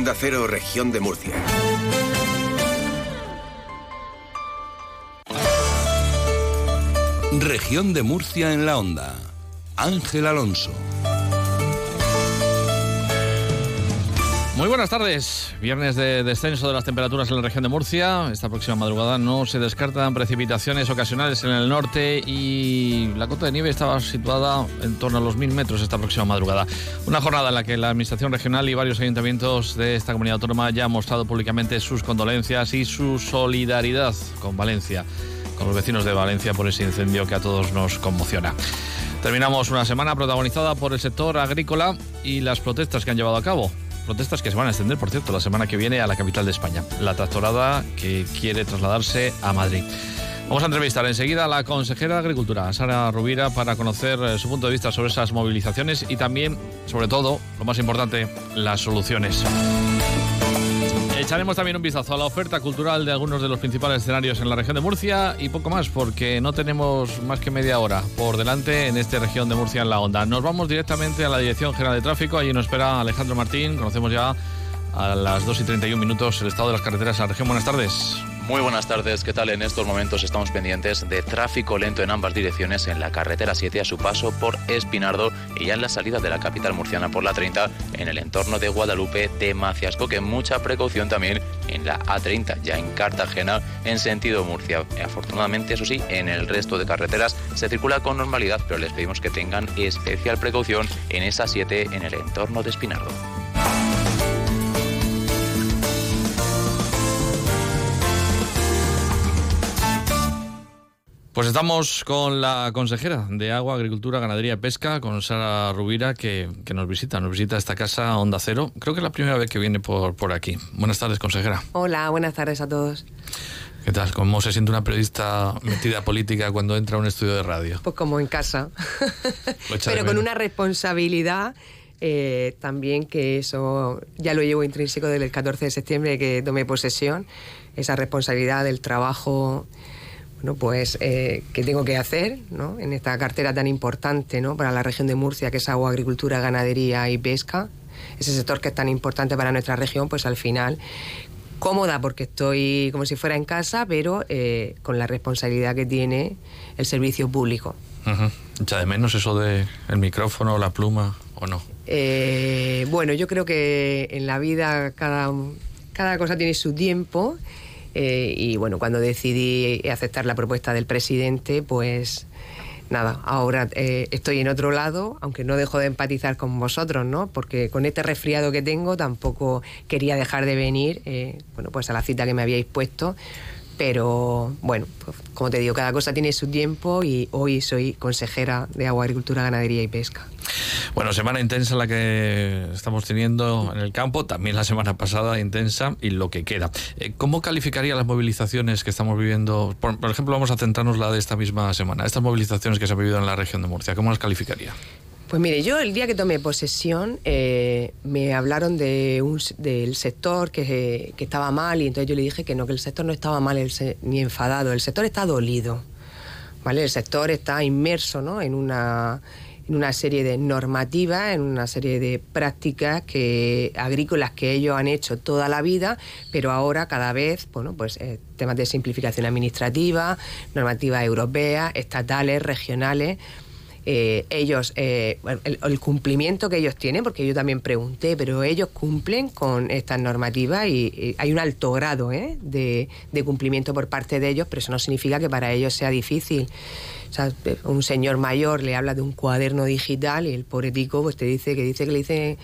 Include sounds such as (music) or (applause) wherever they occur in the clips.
Onda Cero, Región de Murcia. Región de Murcia en la Onda. Ángel Alonso. Muy buenas tardes. Viernes de descenso de las temperaturas en la región de Murcia. Esta próxima madrugada no se descartan precipitaciones ocasionales en el norte y la cota de nieve estaba situada en torno a los mil metros esta próxima madrugada. Una jornada en la que la Administración Regional y varios ayuntamientos de esta comunidad autónoma ya han mostrado públicamente sus condolencias y su solidaridad con Valencia, con los vecinos de Valencia por ese incendio que a todos nos conmociona. Terminamos una semana protagonizada por el sector agrícola y las protestas que han llevado a cabo protestas que se van a extender, por cierto, la semana que viene a la capital de España, la tractorada que quiere trasladarse a Madrid. Vamos a entrevistar enseguida a la consejera de Agricultura, Sara Rubira, para conocer eh, su punto de vista sobre esas movilizaciones y también, sobre todo, lo más importante, las soluciones. Echaremos también un vistazo a la oferta cultural de algunos de los principales escenarios en la región de Murcia y poco más, porque no tenemos más que media hora por delante en esta región de Murcia en la onda. Nos vamos directamente a la Dirección General de Tráfico, allí nos espera Alejandro Martín, conocemos ya a las 2 y 31 minutos el estado de las carreteras en la región. Buenas tardes. Muy buenas tardes, ¿qué tal? En estos momentos estamos pendientes de tráfico lento en ambas direcciones en la carretera 7 a su paso por Espinardo y ya en la salida de la capital murciana por la 30 en el entorno de Guadalupe de Maciasco, que mucha precaución también en la A30 ya en Cartagena en sentido Murcia. Afortunadamente, eso sí, en el resto de carreteras se circula con normalidad, pero les pedimos que tengan especial precaución en esa 7 en el entorno de Espinardo. Pues estamos con la consejera de Agua, Agricultura, Ganadería y Pesca, con Sara Rubira, que, nos visita, nos visita esta casa Onda Cero. Creo que es la primera vez que viene por, por aquí. Buenas tardes, consejera. Hola, buenas tardes a todos. ¿Qué tal? ¿Cómo se siente una periodista metida política cuando entra a un estudio de radio? Pues como en casa. (laughs) Pero con una responsabilidad eh, también que eso ya lo llevo intrínseco desde el 14 de septiembre que tomé posesión, esa responsabilidad del trabajo bueno, pues, eh, qué tengo que hacer ¿no? en esta cartera tan importante ¿no? para la región de Murcia, que es agua, agricultura, ganadería y pesca. Ese sector que es tan importante para nuestra región, pues al final cómoda porque estoy como si fuera en casa, pero eh, con la responsabilidad que tiene el servicio público. ¿Echa de menos eso de el micrófono, la pluma o no? Eh, bueno, yo creo que en la vida cada, cada cosa tiene su tiempo eh, y bueno, cuando decidí aceptar la propuesta del presidente, pues nada, ahora eh, estoy en otro lado, aunque no dejo de empatizar con vosotros, ¿no? Porque con este resfriado que tengo tampoco quería dejar de venir, eh, bueno, pues a la cita que me habíais puesto pero bueno, pues, como te digo, cada cosa tiene su tiempo y hoy soy consejera de Agua, Agricultura, Ganadería y Pesca. Bueno, semana intensa la que estamos teniendo en el campo, también la semana pasada intensa y lo que queda. Eh, ¿Cómo calificaría las movilizaciones que estamos viviendo? Por, por ejemplo, vamos a centrarnos la de esta misma semana, estas movilizaciones que se han vivido en la región de Murcia, ¿cómo las calificaría? Pues mire, yo el día que tomé posesión eh, me hablaron de un, del sector que, estaba mal y entonces yo le dije que no, que el sector no estaba mal ni enfadado, el sector está dolido, ¿vale? El sector está inmerso ¿no? en, una, en una serie de normativas, en una serie de prácticas que, agrícolas que ellos han hecho toda la vida, pero ahora cada vez, bueno, pues eh, temas de simplificación administrativa, normativas europeas, estatales, regionales eh, ellos, eh, el, cumplimiento que ellos tienen, porque yo también pregunté, pero ellos cumplen con estas normativas y, hay un alto grado ¿eh? de, cumplimiento por parte de ellos, pero eso no significa que para ellos sea difícil. O sea, un señor mayor le habla de un cuaderno digital y el pobre tico pues te dice que dice que le dice,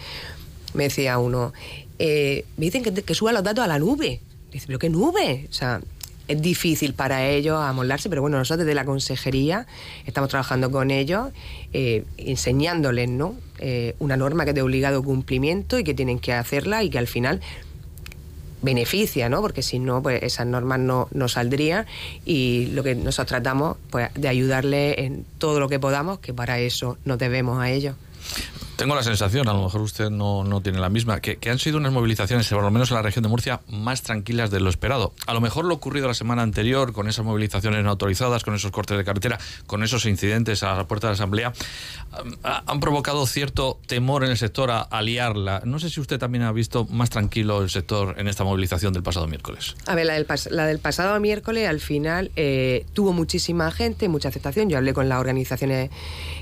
me decía uno, me dicen que, que suba los datos a la nube. Dice, pero ¿qué nube? O sea, es difícil para ellos amoldarse, pero bueno, nosotros desde la consejería estamos trabajando con ellos, eh, enseñándoles ¿no? Eh, una norma que es de obligado cumplimiento y que tienen que hacerla y que al final beneficia, ¿no? Porque si no, pues esas normas no, no saldrían y lo que nosotros tratamos, pues, de ayudarles en todo lo que podamos, que para eso nos debemos a ellos. Tengo la sensación, a lo mejor usted no, no tiene la misma, que, han sido unas movilizaciones, por lo menos en la región de Murcia, más tranquilas de lo esperado. A lo mejor lo ocurrido la semana anterior, con esas movilizaciones no autorizadas, con esos cortes de carretera, con esos incidentes a la puerta de la Asamblea, han provocado cierto temor en el sector a, aliarla. No sé si usted también ha visto más tranquilo el sector en esta movilización del pasado miércoles. A ver, la del, la del pasado miércoles al final eh, tuvo muchísima gente, mucha aceptación. Yo hablé con las organizaciones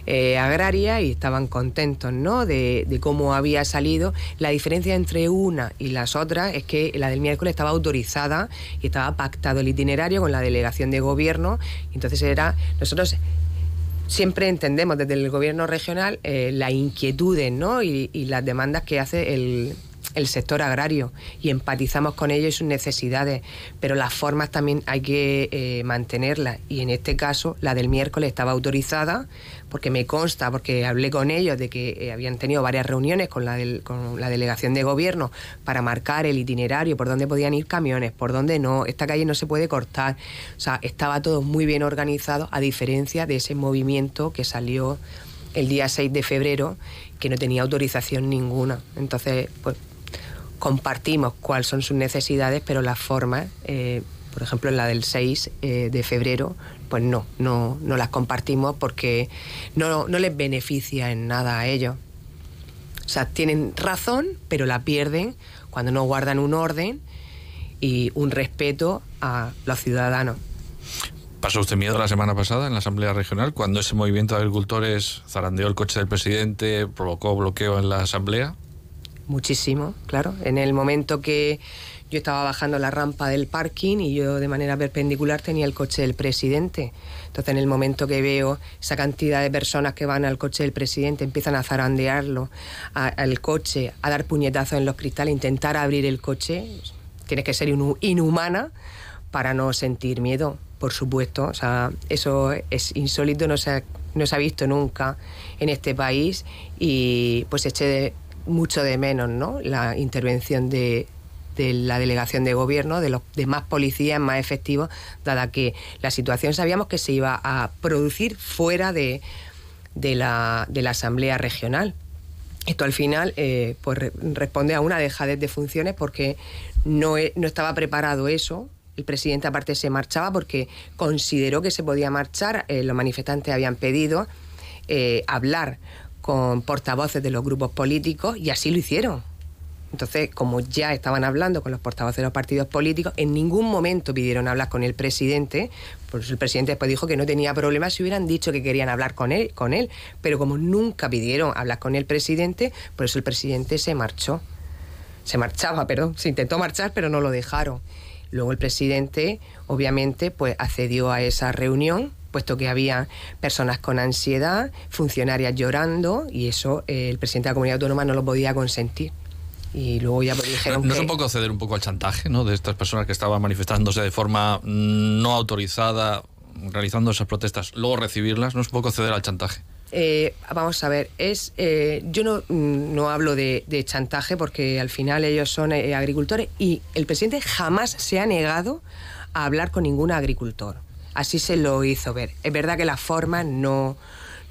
eh, agrarias y estaban contentos de, cómo había salido. La diferencia entre una y las otras es que la del miércoles estaba autorizada y estaba pactado el itinerario con la delegación de gobierno. Entonces era, nosotros siempre entendemos desde el gobierno regional eh, las inquietudes y, las demandas que hace el, sector agrario y empatizamos con ellos y sus necesidades, pero las formas también hay que eh, mantenerlas y en este caso la del miércoles estaba autorizada porque me consta, porque hablé con ellos de que eh, habían tenido varias reuniones con la, con la delegación de gobierno para marcar el itinerario, por dónde podían ir camiones, por dónde no, esta calle no se puede cortar. O sea, estaba todo muy bien organizado, a diferencia de ese movimiento que salió el día 6 de febrero, que no tenía autorización ninguna. Entonces, pues compartimos cuáles son sus necesidades, pero las formas, eh, por ejemplo, la del 6 eh, de febrero, pues no, no, no las compartimos porque no, no les beneficia en nada a ellos. O sea, tienen razón, pero la pierden cuando no guardan un orden y un respeto a los ciudadanos. ¿Pasó usted miedo la semana pasada en la Asamblea Regional cuando ese movimiento de agricultores zarandeó el coche del presidente, provocó bloqueo en la Asamblea? Muchísimo, claro. En el momento que yo estaba bajando la rampa del parking y yo de manera perpendicular tenía el coche del presidente. Entonces en el momento que veo esa cantidad de personas que van al coche del presidente, empiezan a zarandearlo, al coche, a dar puñetazos en los cristales, intentar abrir el coche, tienes que ser inhumana para no sentir miedo, por supuesto. O sea, eso es insólito, no se no se ha visto nunca en este país y pues eché mucho de menos ¿no? la intervención de, de la delegación de gobierno, de los demás policías más efectivos, dada que la situación sabíamos que se iba a producir fuera de, de, la, de la Asamblea Regional. Esto al final eh, pues responde a una dejadez de funciones porque no, no estaba preparado eso. El presidente aparte se marchaba porque consideró que se podía marchar. Eh, los manifestantes habían pedido eh, hablar con portavoces de los grupos políticos y así lo hicieron entonces, como ya estaban hablando con los portavoces de los partidos políticos, en ningún momento pidieron hablar con el presidente, por eso el presidente después dijo que no tenía problema si hubieran dicho que querían hablar con él, con él. Pero como nunca pidieron hablar con el presidente, por eso el presidente se marchó. Se marchaba, perdón, se intentó marchar, pero no lo dejaron. Luego el presidente, obviamente, pues accedió a esa reunión, puesto que había personas con ansiedad, funcionarias llorando, y eso eh, el presidente de la comunidad autónoma no lo podía consentir y luego ya pues dijeron ¿No, ¿No es un poco ceder un poco al chantaje ¿no? de estas personas que estaban manifestándose de forma no autorizada, realizando esas protestas, luego recibirlas? ¿No es un poco ceder al chantaje? Eh, vamos a ver, es eh, yo no, no hablo de, chantaje porque al final ellos son eh, agricultores y el presidente jamás se ha negado a hablar con ningún agricultor. Así se lo hizo ver. Es verdad que la forma no,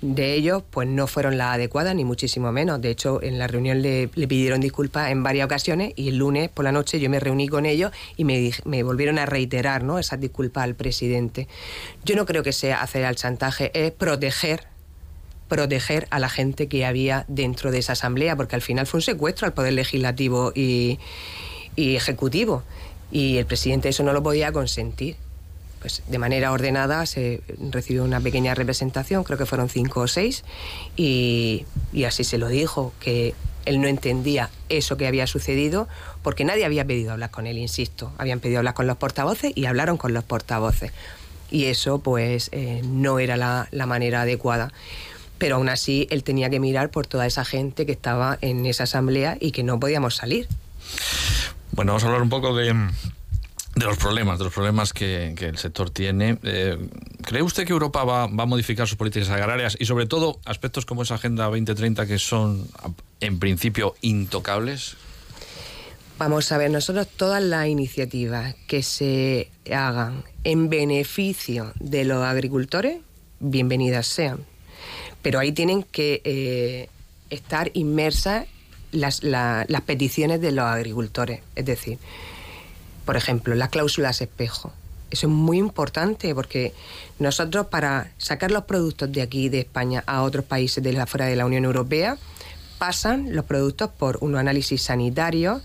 de ellos pues no fueron las adecuadas ni muchísimo menos. De hecho, en la reunión le, pidieron disculpas en varias ocasiones y el lunes por la noche yo me reuní con ellos y me, volvieron a reiterar ¿no? esas disculpas al presidente. Yo no creo que sea hacer al chantaje, es proteger proteger a la gente que había dentro de esa asamblea, porque al final fue un secuestro al poder legislativo y ejecutivo. Y el presidente eso no lo podía consentir pues de manera ordenada se recibió una pequeña representación, creo que fueron cinco o seis, y, así se lo dijo, que él no entendía eso que había sucedido porque nadie había pedido hablar con él, insisto. Habían pedido hablar con los portavoces y hablaron con los portavoces. Y eso pues eh, no era la, la, manera adecuada. Pero aún así él tenía que mirar por toda esa gente que estaba en esa asamblea y que no podíamos salir. Bueno, vamos a hablar un poco de, de los problemas, de los problemas que, el sector tiene. Eh, ¿Cree usted que Europa va, a modificar sus políticas agrarias y sobre todo aspectos como esa Agenda 2030 que son en principio intocables? Vamos a ver, nosotros todas las iniciativas que se hagan en beneficio de los agricultores, bienvenidas sean. Pero ahí tienen que eh, estar inmersa las, las peticiones de los agricultores. Es decir, por ejemplo, las cláusulas espejo. Eso es muy importante porque nosotros para sacar los productos de aquí, de España, a otros países de la, fuera de la Unión Europea, pasan los productos por un análisis sanitario,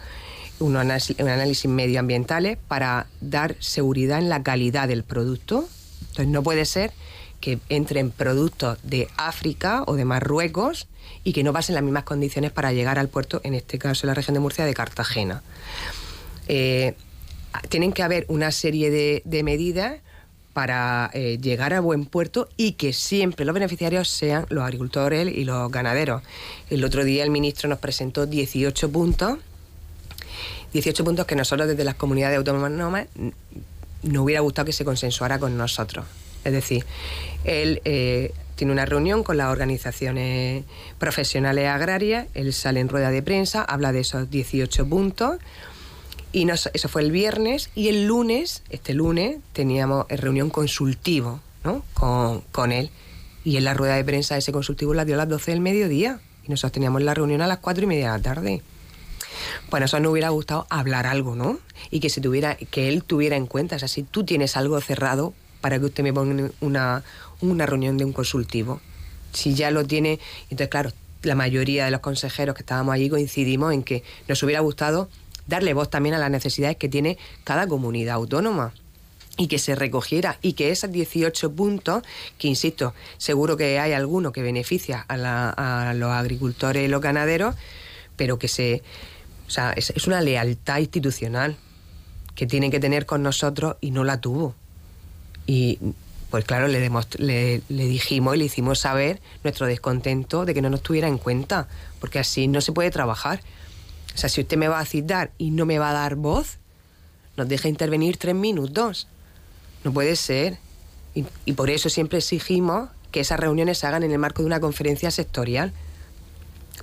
un análisis, un análisis medioambientales para dar seguridad en la calidad del producto. Entonces no puede ser que entren productos de África o de Marruecos y que no pasen las mismas condiciones para llegar al puerto, en este caso en la región de Murcia, de Cartagena. Eh, tienen que haber una serie de, medidas para eh, llegar a buen puerto y que siempre los beneficiarios sean los agricultores y los ganaderos. El otro día el ministro nos presentó 18 puntos, 18 puntos que nosotros desde las comunidades autónomas no hubiera gustado que se consensuara con nosotros. Es decir, él eh, tiene una reunión con las organizaciones profesionales agrarias, él sale en rueda de prensa, habla de esos 18 puntos. Y eso fue el viernes y el lunes, este lunes, teníamos reunión consultivo ¿no? con, con él. Y en la rueda de prensa ese consultivo la dio a las 12 del mediodía. Y nosotros teníamos la reunión a las 4 y media de la tarde. Bueno, eso nos hubiera gustado hablar algo, ¿no? Y que se tuviera, que él tuviera en cuenta. O sea, si tú tienes algo cerrado, para que usted me ponga una, una reunión de un consultivo. Si ya lo tiene, entonces claro, la mayoría de los consejeros que estábamos allí coincidimos en que nos hubiera gustado darle voz también a las necesidades que tiene cada comunidad autónoma y que se recogiera y que esos 18 puntos, que insisto, seguro que hay alguno que beneficia a, los agricultores y los ganaderos, pero que se... O sea, es, una lealtad institucional que tienen que tener con nosotros y no la tuvo. Y pues claro, le, le, dijimos y le hicimos saber nuestro descontento de que no nos tuviera en cuenta, porque así no se puede trabajar. O sea, si usted me va a citar y no me va a dar voz, nos deja intervenir tres minutos. No puede ser. Y, y por eso siempre exigimos que esas reuniones se hagan en el marco de una conferencia sectorial,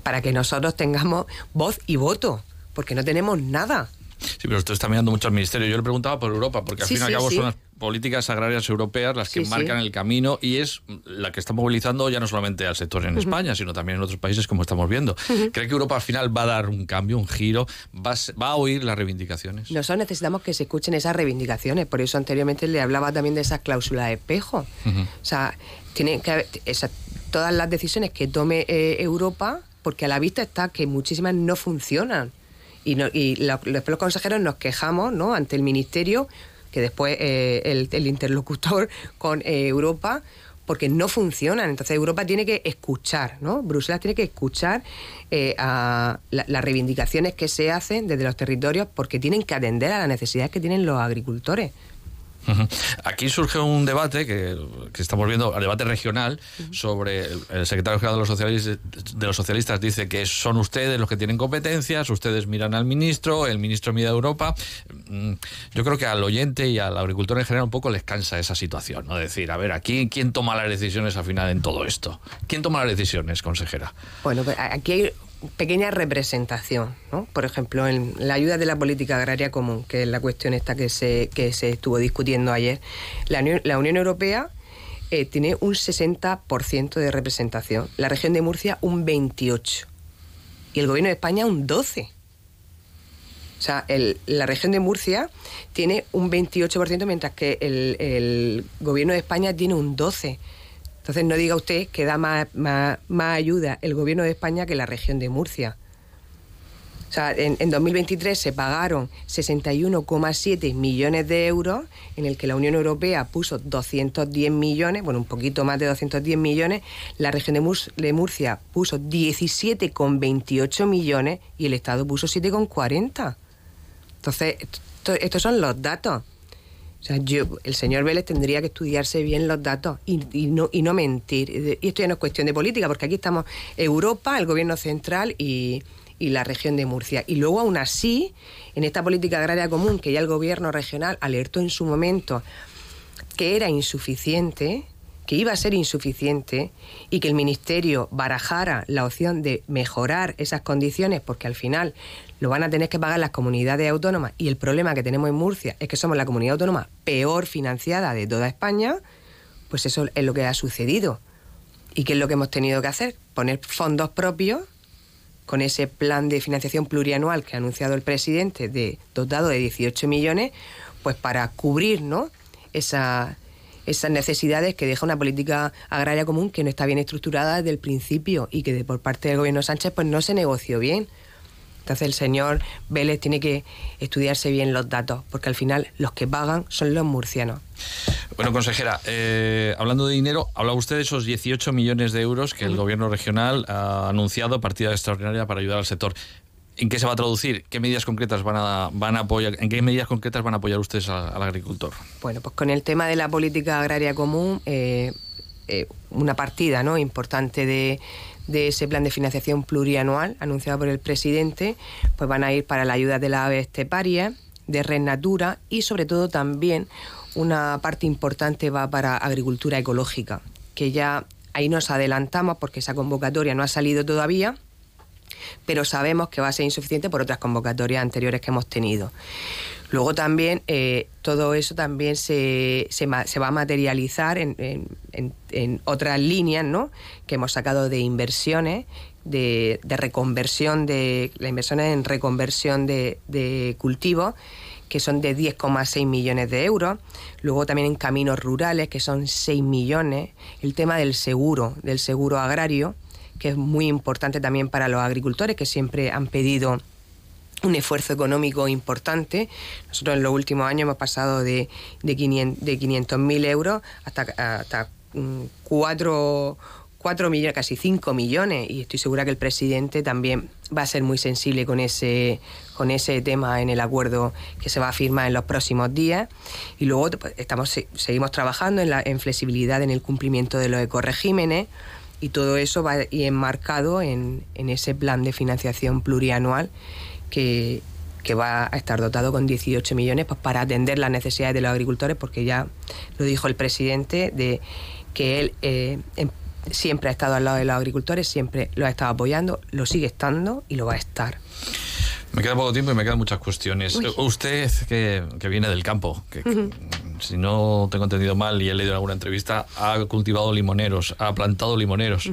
para que nosotros tengamos voz y voto, porque no tenemos nada. Sí, pero usted está mirando mucho al ministerio. Yo le preguntaba por Europa, porque al fin y al cabo son las políticas agrarias europeas las que marcan el camino y es la que está movilizando ya no solamente al sector en España, sino también en otros países, como estamos viendo. ¿Cree que Europa al final va a dar un cambio, un giro? ¿Va a, oír las reivindicaciones? Nosotros necesitamos que se escuchen esas reivindicaciones. Por eso anteriormente le hablaba también de esa cláusula de espejo. O sea, tiene que haber todas las decisiones que tome eh, Europa, porque a la vista está que muchísimas no funcionan y, no, y los, los consejeros nos quejamos ¿no? ante el Ministerio, que después eh, el, interlocutor (laughs) con eh, Europa, porque no funcionan. Entonces Europa tiene que escuchar, ¿no? Bruselas tiene que escuchar eh, a las reivindicaciones que se hacen desde los territorios porque tienen que atender a las necesidades que tienen los agricultores. Aquí surge un debate que, estamos viendo, el debate regional, sobre el, secretario general de los, socialistas, de los socialistas dice que son ustedes los que tienen competencias, ustedes miran al ministro, el ministro mira a Europa. Mm, yo creo que al oyente y al agricultor en general un poco les cansa esa situación, ¿no? Decir, a ver, aquí quién toma las decisiones al final en todo esto. ¿Quién toma las decisiones, consejera? Bueno, aquí hay pequeña representación, ¿no? Por ejemplo, en la ayuda de la política agraria común, que es la cuestión esta que se, que se estuvo discutiendo ayer. La Unión, Europea eh, tiene un 60% de representación, la región de Murcia un 28% y el gobierno de España un 12%. O sea, la región de Murcia tiene un 28%, mientras que el, el gobierno de España tiene un 12%. Entonces no diga usted que da más, ayuda el gobierno de España que la región de Murcia. O sea, en, 2023 se pagaron 61,7 millones de euros, en el que la Unión Europea puso 210 millones, bueno, un poquito más de 210 millones, la región de, Murcia puso 17,28 millones y el Estado puso 7,40. Entonces, estos son los datos. O sea, yo, el señor Vélez tendría que estudiarse bien los datos y, no, mentir. Y esto ya no es cuestión de política, porque aquí estamos Europa, el gobierno central y la región de Murcia. Y luego, aún así, en esta política agraria común, que ya el gobierno regional alertó en su momento que era insuficiente, que iba a ser insuficiente y que el Ministerio barajara la opción de mejorar esas condiciones, porque al final lo van a tener que pagar las comunidades autónomas y el problema que tenemos en Murcia es que somos la comunidad autónoma peor financiada de toda España, pues eso es lo que ha sucedido. ¿Y qué es lo que hemos tenido que hacer? poner fondos propios con ese plan de financiación plurianual que ha anunciado el presidente, de, dotado de 18 millones, pues para cubrir ¿no? Esa, esas necesidades que deja una política agraria común que no está bien estructurada desde el principio y que por parte del gobierno Sánchez pues no se negoció bien. Entonces el señor Vélez tiene que estudiarse bien los datos, porque al final los que pagan son los murcianos. Bueno, consejera, eh, hablando de dinero, habla usted de esos 18 millones de euros que el gobierno regional ha anunciado partida extraordinaria para ayudar al sector. ¿En qué se va a traducir? ¿Qué medidas concretas van a, van a apoyar? ¿En qué medidas concretas van a apoyar ustedes al, agricultor? Bueno, pues con el tema de la política agraria común, eh, eh, una partida ¿no? importante de, de ese plan de financiación plurianual anunciado por el presidente, pues van a ir para la ayuda de la ave esteparia, de Red Natura y sobre todo también una parte importante va para agricultura ecológica, que ya ahí nos adelantamos porque esa convocatoria no ha salido todavía, pero sabemos que va a ser insuficiente por otras convocatorias anteriores que hemos tenido. Luego también eh, todo eso también se, se, va a materializar en, en, otras líneas ¿no? que hemos sacado de inversiones, de, reconversión, de la inversión en reconversión de, de cultivos que son de 10,6 millones de euros. Luego también en caminos rurales, que son 6 millones. El tema del seguro, del seguro agrario, que es muy importante también para los agricultores, que siempre han pedido un esfuerzo económico importante. Nosotros en los últimos años hemos pasado de, de 500.000 euros hasta, hasta 4, mm, millones, casi 5 millones, y estoy segura que el presidente también va a ser muy sensible con ese, con ese tema en el acuerdo que se va a firmar en los próximos días. Y luego pues, estamos, seguimos trabajando en, la, en flexibilidad en el cumplimiento de los ecoregímenes y todo eso va enmarcado en, en ese plan de financiación plurianual que, va a estar dotado con 18 millones pues, para atender las necesidades de los agricultores, porque ya lo dijo el presidente, de que él eh, em, siempre ha estado al lado de los agricultores, siempre lo ha estado apoyando, lo sigue estando y lo va a estar. Me queda poco tiempo y me quedan muchas cuestiones. Usted, que, viene del campo, que, si no tengo entendido mal y he leído en alguna entrevista, ha cultivado limoneros, ha plantado limoneros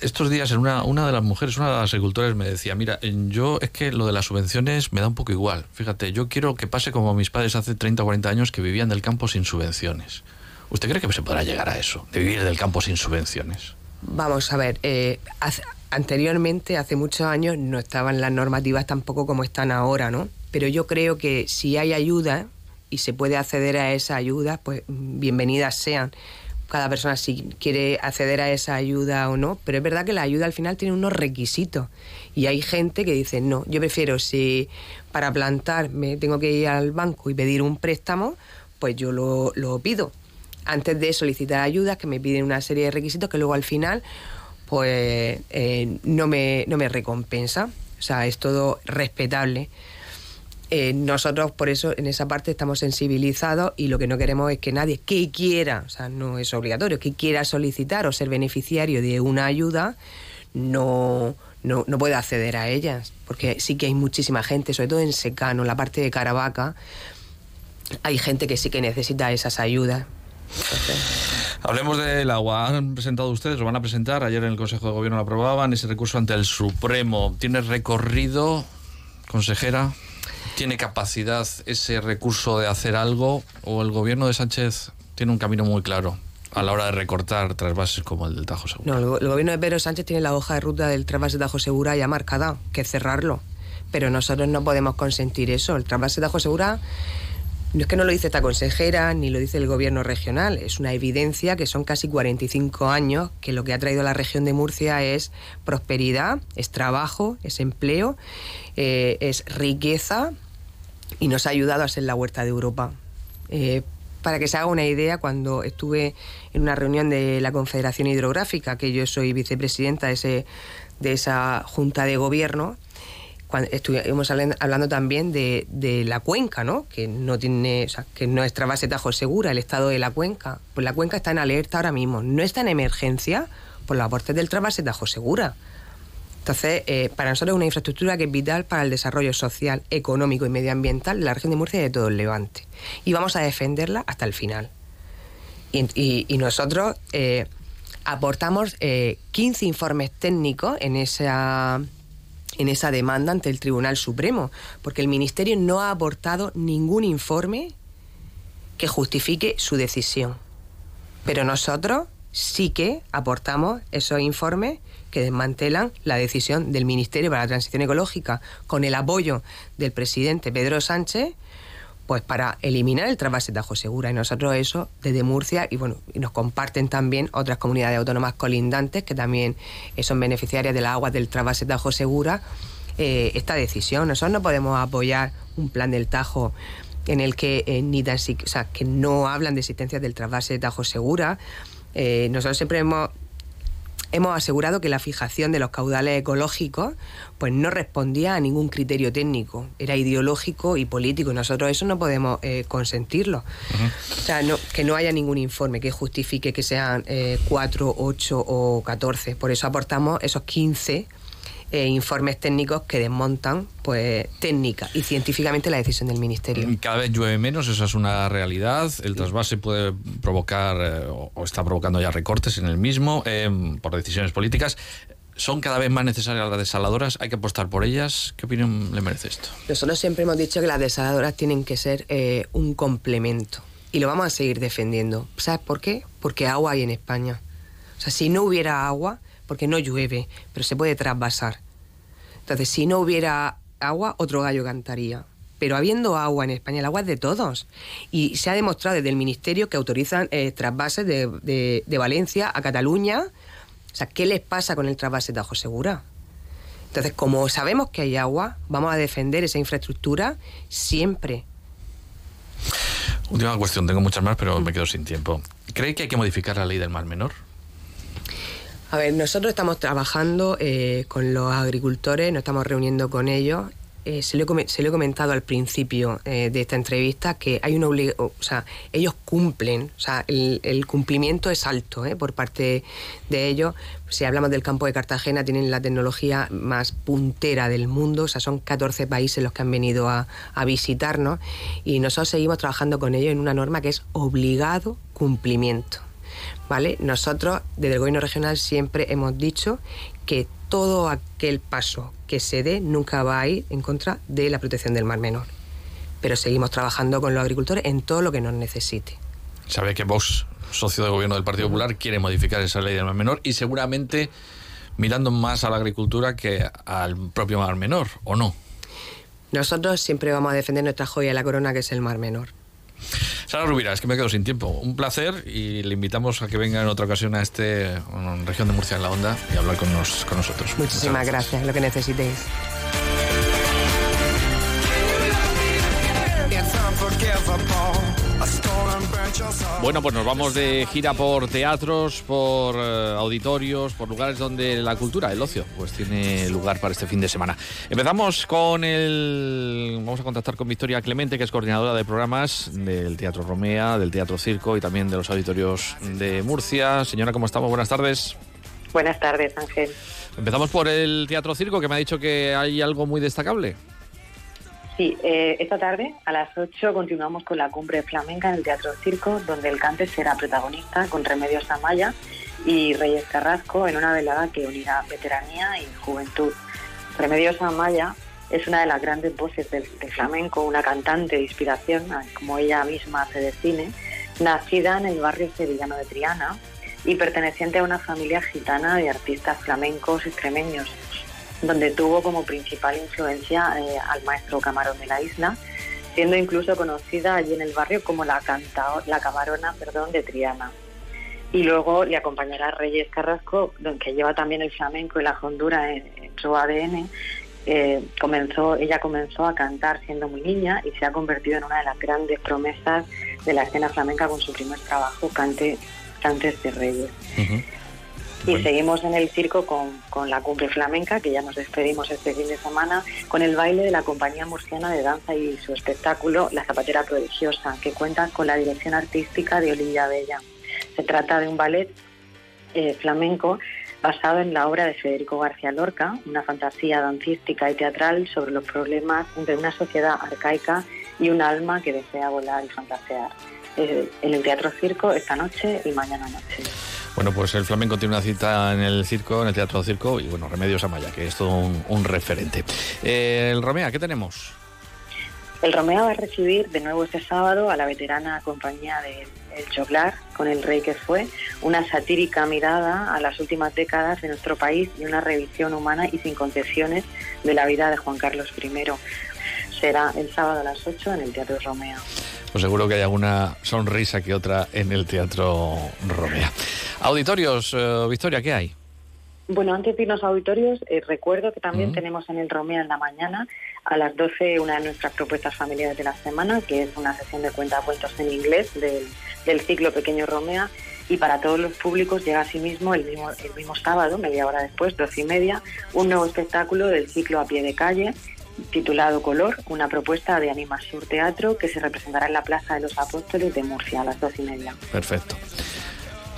estos días en una, una de las mujeres, una de las agricultores me decía, mira, yo es que lo de las subvenciones me da un poco igual. Fíjate, yo quiero que pase como mis padres hace 30 o 40 años que vivían del campo sin subvenciones. ¿Usted cree que se podrá llegar a eso, de vivir del campo sin subvenciones? Vamos a ver, eh, anteriormente, hace muchos años, no estaban las normativas tampoco como están ahora, ¿no? Pero yo creo que si hay ayuda y se puede acceder a esa ayuda, pues bienvenidas sean cada persona si quiere acceder a esa ayuda o no, pero es verdad que la ayuda al final tiene unos requisitos y hay gente que dice, no, yo prefiero si para plantar me tengo que ir al banco y pedir un préstamo, pues yo lo, pido. Antes de solicitar ayudas, que me piden una serie de requisitos que luego al final pues eh, no, me, no me recompensa. O sea, es todo respetable. Eh, nosotros por eso en esa parte estamos sensibilizados y lo que no queremos es que nadie que quiera, o sea, no es obligatorio, que quiera solicitar o ser beneficiario de una ayuda, no, no, no pueda acceder a ellas, porque sí que hay muchísima gente, sobre todo en secano, la parte de Caravaca, hay gente que sí que necesita esas ayudas. Hablemos del agua. Han presentado ustedes, lo van a presentar. Ayer en el Consejo de Gobierno lo aprobaban. Ese recurso ante el Supremo. ¿Tiene recorrido, consejera? Tiene capacidad ese recurso de hacer algo o el gobierno de Sánchez tiene un camino muy claro a la hora de recortar trasvases como el del Tajo Segura? No, el, gobierno de Pedro Sánchez tiene la hoja de ruta del trasvase de Tajo Segura ya marcada, que cerrarlo. Pero nosotros no podemos consentir eso. El trasvase de Tajo Segura no es que no lo dice esta consejera ni lo dice el gobierno regional, es una evidencia que son casi 45 años que lo que ha traído la región de Murcia es prosperidad, es trabajo, es empleo, eh, es riqueza y nos ha ayudado a ser la huerta de Europa. Eh, para que se haga una idea, cuando estuve en una reunión de la Confederación Hidrográfica, que yo soy vicepresidenta de, de esa junta de gobierno, cuando estuvimos hablando también de, de, la cuenca, ¿no? Que no tiene, o sea, que nuestra base Tajo segura, el estado de la cuenca. Pues la cuenca está en alerta ahora mismo, no está en emergencia por la aporte del trasvase Tajo Segura. Entonces, eh, para nosotros es una infraestructura que es vital para el desarrollo social, económico y medioambiental de la región de Murcia y de todo el Levante. Y vamos a defenderla hasta el final. Y, nosotros, eh, aportamos 15 informes técnicos en esa en esa demanda ante el Tribunal Supremo, porque el Ministerio no ha aportado ningún informe que justifique su decisión. Pero nosotros sí que aportamos esos informes que desmantelan la decisión del Ministerio para la Transición Ecológica con el apoyo del presidente Pedro Sánchez pues para eliminar el trasvase Tajo Segura. Y nosotros eso desde Murcia y bueno y nos comparten también otras comunidades autónomas colindantes que también son beneficiarias de las aguas del trasvase Tajo Segura eh, esta decisión. Nosotros no podemos apoyar un plan del Tajo en el que eh, ni o sea, que no hablan de existencia del trasvase de Tajo Segura. Eh, nosotros siempre hemos hemos asegurado que la fijación de los caudales ecológicos pues no respondía a ningún criterio técnico, era ideológico y político. Nosotros eso no podemos eh, consentirlo. O sea, que no haya ningún informe que justifique que sean eh, 4, 8 o 14. Por eso aportamos esos 15 eh, informes técnicos que desmontan pues técnica y científicamente la decisión del ministerio. Cada vez llueve menos, esa es una realidad. El trasvase puede provocar eh, o está provocando ya recortes en el mismo eh, por decisiones políticas. ¿Son cada vez más necesarias las desaladoras? ¿Hay que apostar por ellas? ¿Qué opinión le merece esto? Nosotros siempre hemos dicho que las desaladoras tienen que ser un complemento y lo vamos a seguir defendiendo. ¿Sabes por qué? Porque agua hay en España. O sea, si no hubiera agua, porque no llueve, pero se puede trasvasar. Entonces, si no hubiera agua, otro gallo cantaría. Pero habiendo agua en España, el agua es de todos. Y se ha demostrado desde el Ministerio que autorizan eh, trasvases de, Valencia a Cataluña. O sea, ¿qué les pasa con el trasvase de Ajo Segura? Entonces, como sabemos que hay agua, vamos a defender esa infraestructura siempre. Última cuestión, tengo muchas más, pero me quedo sin tiempo. ¿Cree que hay que modificar la ley del mar menor? A ver, nosotros estamos trabajando eh, con los agricultores, nos estamos reuniendo con ellos. Eh, se, lo he, comentado al principio eh, de esta entrevista que hay una o sea, ellos cumplen, o sea, el, cumplimiento es alto por parte de ellos. Si hablamos del campo de Cartagena, tienen la tecnología más puntera del mundo, o sea, son 14 países los que han venido a visitarnos y nosotros seguimos trabajando con ellos en una norma que es obligado cumplimiento. ¿Vale? Nosotros, desde el gobierno regional, siempre hemos dicho que todo aquel paso que se dé nunca va a ir en contra de la protección del mar menor. Pero seguimos trabajando con los agricultores en todo lo que nos necesite. Sabe que vos, socio de gobierno del Partido Popular, quiere modificar esa ley del mar menor y seguramente mirando más a la agricultura que al propio mar menor, ¿o no? Nosotros siempre vamos a defender nuestra joya de la corona, que es el mar menor. Sara Rubira, es que me quedo sin tiempo. Un placer y le invitamos a que venga en otra ocasión a este región de Murcia en la Onda y hablar con, con nosotros. Muchísimas gracias, lo que necesitéis. Bueno, pues nos vamos de gira por teatros, por eh, auditorios, por lugares donde la cultura, el ocio, pues tiene lugar para este fin de semana. Empezamos con el... Vamos a contactar con Victoria Clemente, que es coordinadora de programas del Teatro Romea, del Teatro Circo y también de los auditorios de Murcia. Señora, ¿cómo estamos? Buenas tardes. Buenas tardes, Ángel. Empezamos por el Teatro Circo, que me ha dicho que hay algo muy destacable. Sí, eh, esta tarde a las 8 continuamos con la cumbre flamenca en el Teatro Circo, donde el cante será protagonista con Remedios Amaya y Reyes Carrasco en una velada que unirá veteranía y juventud. Remedios Amaya es una de las grandes voces del, flamenco, una cantante de inspiración, como ella misma se define, nacida en el barrio sevillano de Triana y perteneciente a una familia gitana de artistas flamencos extremeños donde tuvo como principal influencia eh, al maestro Camarón de la isla, siendo incluso conocida allí en el barrio como la, la camarona perdón, de Triana. Y luego le acompañará Reyes Carrasco, que lleva también el flamenco y la hondura en, su ADN. Eh, comenzó, ella comenzó a cantar siendo muy niña y se ha convertido en una de las grandes promesas de la escena flamenca con su primer trabajo, Cante, Cantes de Reyes. Y seguimos en el circo con, la cumbre flamenca, que ya nos despedimos este fin de semana, con el baile de la compañía murciana de danza y su espectáculo La Zapatera Prodigiosa, que cuenta con la dirección artística de Olivia Bella. Se trata de un ballet eh, flamenco basado en la obra de Federico García Lorca, una fantasía dancística y teatral sobre los problemas entre una sociedad arcaica y un alma que desea volar y fantasear. Eh, en el Teatro Circo esta noche y mañana noche. Bueno, pues el flamenco tiene una cita en el circo, en el Teatro Circo, y bueno, Remedios Amaya, que es todo un, referente. Eh, el Romea, ¿qué tenemos? El Romea va a recibir de nuevo este sábado a la veterana compañía del El Choclar, con el rey que fue, una satírica mirada a las últimas décadas de nuestro país y una revisión humana y sin concesiones de la vida de Juan Carlos I. Será el sábado a las 8 en el Teatro Romea. Pues seguro que hay alguna sonrisa que otra en el Teatro Romea. Auditorios, eh, Victoria, ¿qué hay? Bueno, antes de irnos a auditorios, eh, recuerdo que también tenemos en el Romea en la mañana a las 12 una de nuestras propuestas familiares de la semana, que es una sesión de cuentos en inglés del, ciclo Pequeño Romea. Y para todos los públicos llega asimismo el mismo, el mismo sábado, media hora después, doce y media, un nuevo espectáculo del ciclo A Pie de Calle, titulado Color, una propuesta de Anima Sur Teatro que se representará en la Plaza de los Apóstoles de Murcia a las dos y media. Perfecto.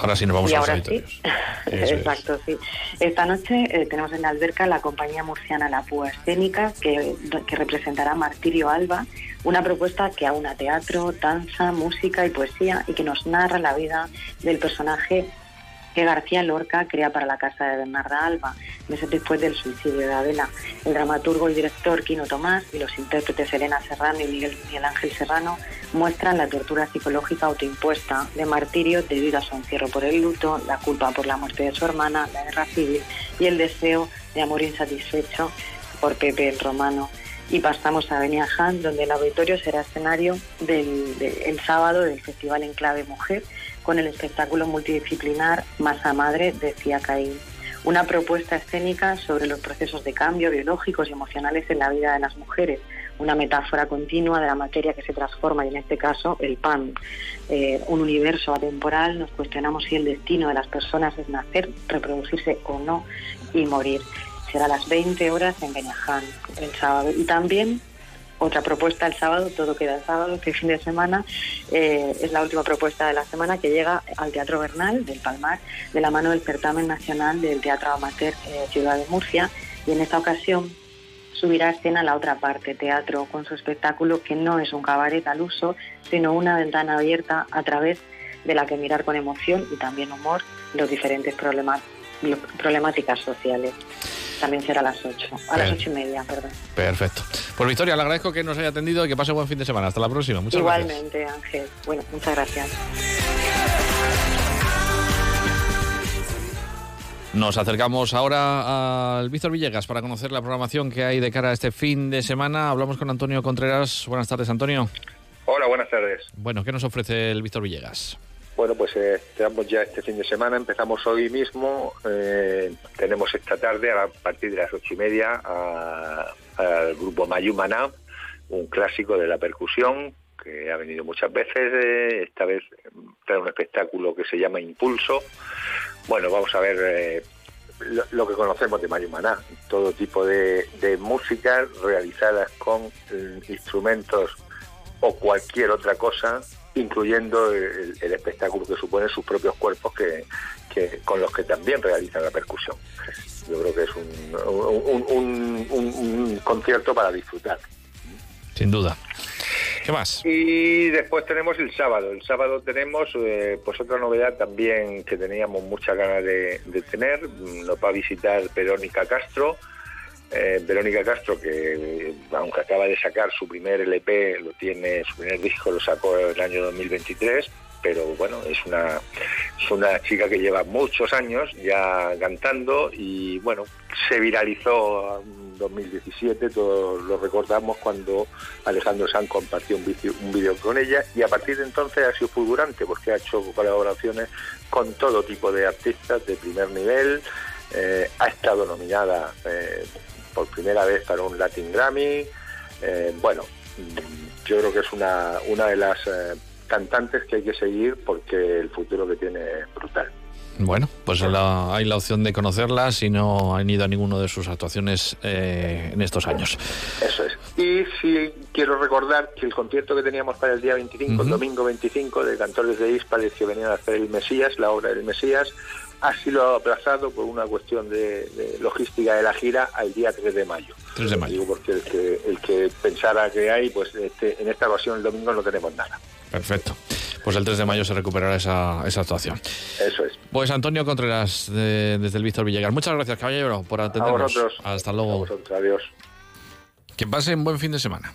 Ahora sí nos vamos a los auditorios. (laughs) Exacto, sí. Esta noche eh, tenemos en la alberca la compañía murciana La Púa Escénica, que, que representará Martirio Alba, una propuesta que aúna teatro, danza, música y poesía y que nos narra la vida del personaje que García Lorca crea para la casa de Bernarda Alba, meses después del suicidio de Adela. El dramaturgo y director Quino Tomás y los intérpretes Elena Serrano y Miguel, Ángel Serrano muestran la tortura psicológica autoimpuesta de martirio debido a su encierro por el luto, la culpa por la muerte de su hermana, la guerra civil y el deseo de amor insatisfecho por Pepe el Romano. Y pasamos a Beniaján, donde el auditorio será escenario del, el sábado del Festival Enclave Mujer, con el espectáculo multidisciplinar Masa Madre de Cia Caín, una propuesta escénica sobre los procesos de cambio biológicos y emocionales en la vida de las mujeres, una metáfora continua de la materia que se transforma y en este caso el pan. Eh, un universo atemporal, nos cuestionamos si el destino de las personas es nacer, reproducirse o no y morir. Será a las 20 horas en Beñaján el sábado. Y también otra propuesta el sábado, todo queda el sábado, este fin de semana. Eh, es la última propuesta de la semana que llega al Teatro Bernal del Palmar, de la mano del Certamen Nacional del Teatro Amateur eh, Ciudad de Murcia. Y en esta ocasión subirá a escena la otra parte, teatro, con su espectáculo que no es un cabaret al uso, sino una ventana abierta a través de la que mirar con emoción y también humor los diferentes problemáticas sociales también será a las 8, a las 8 y media, perdón. Perfecto. Pues Victoria, le agradezco que nos haya atendido y que pase buen fin de semana. Hasta la próxima. Muchas Igualmente, Ángel. Bueno, muchas gracias. Nos acercamos ahora al Víctor Villegas para conocer la programación que hay de cara a este fin de semana. Hablamos con Antonio Contreras. Buenas tardes, Antonio. Hola, buenas tardes. Bueno, ¿qué nos ofrece el Víctor Villegas? Bueno, pues eh, estamos ya este fin de semana, empezamos hoy mismo, eh, tenemos esta tarde a partir de las ocho y media al grupo Mayumana, un clásico de la percusión que ha venido muchas veces, eh, esta vez trae un espectáculo que se llama Impulso. Bueno, vamos a ver eh, lo, que conocemos de Mayumana, todo tipo de, de músicas realizadas con instrumentos o cualquier otra cosa incluyendo el, espectáculo que supone sus propios cuerpos que, con los que también realizan la percusión. Yo creo que es un, concierto para disfrutar. Sin duda. ¿Qué más? Y después tenemos el sábado. El sábado tenemos eh, pues otra novedad también que teníamos mucha ganas de, de tener. Nos va a visitar Verónica Castro, eh, Verónica Castro, que aunque acaba de sacar su primer LP, lo tiene, su primer disco lo sacó en el año 2023, pero bueno, es una, es una chica que lleva muchos años ya cantando y bueno, se viralizó en 2017, todos lo recordamos cuando Alejandro Sanz compartió un vídeo, un vídeo con ella y a partir de entonces ha sido fulgurante porque ha hecho colaboraciones con todo tipo de artistas de primer nivel, eh, ha estado nominada eh, por primera vez para un Latin Grammy. Eh, bueno, mm, yo creo que es una, una de las cantantes que hay que seguir porque el futuro que tiene es brutal. Bueno, pues hay la opción de conocerla si no han ido a ninguno de sus actuaciones eh, en estos años. Eso es. Y sí quiero recordar que el concierto que teníamos para el día 25, el domingo 25, de Cantores de Hispales que venían a hacer el Mesías, la obra del Mesías, ha sido aplazado por una cuestión de, logística de la gira al día 3 de mayo. 3 de mayo. Digo porque el que, el que pensara que hay, pues este, en esta ocasión el domingo no tenemos nada. Perfecto. Pues el 3 de mayo se recuperará esa, esa actuación. Eso es. Pues Antonio Contreras, desde el Víctor Villegas. Muchas gracias, caballero, por atendernos. A vosotros. Hasta luego. A vosotros, adiós. Que pasen buen fin de semana.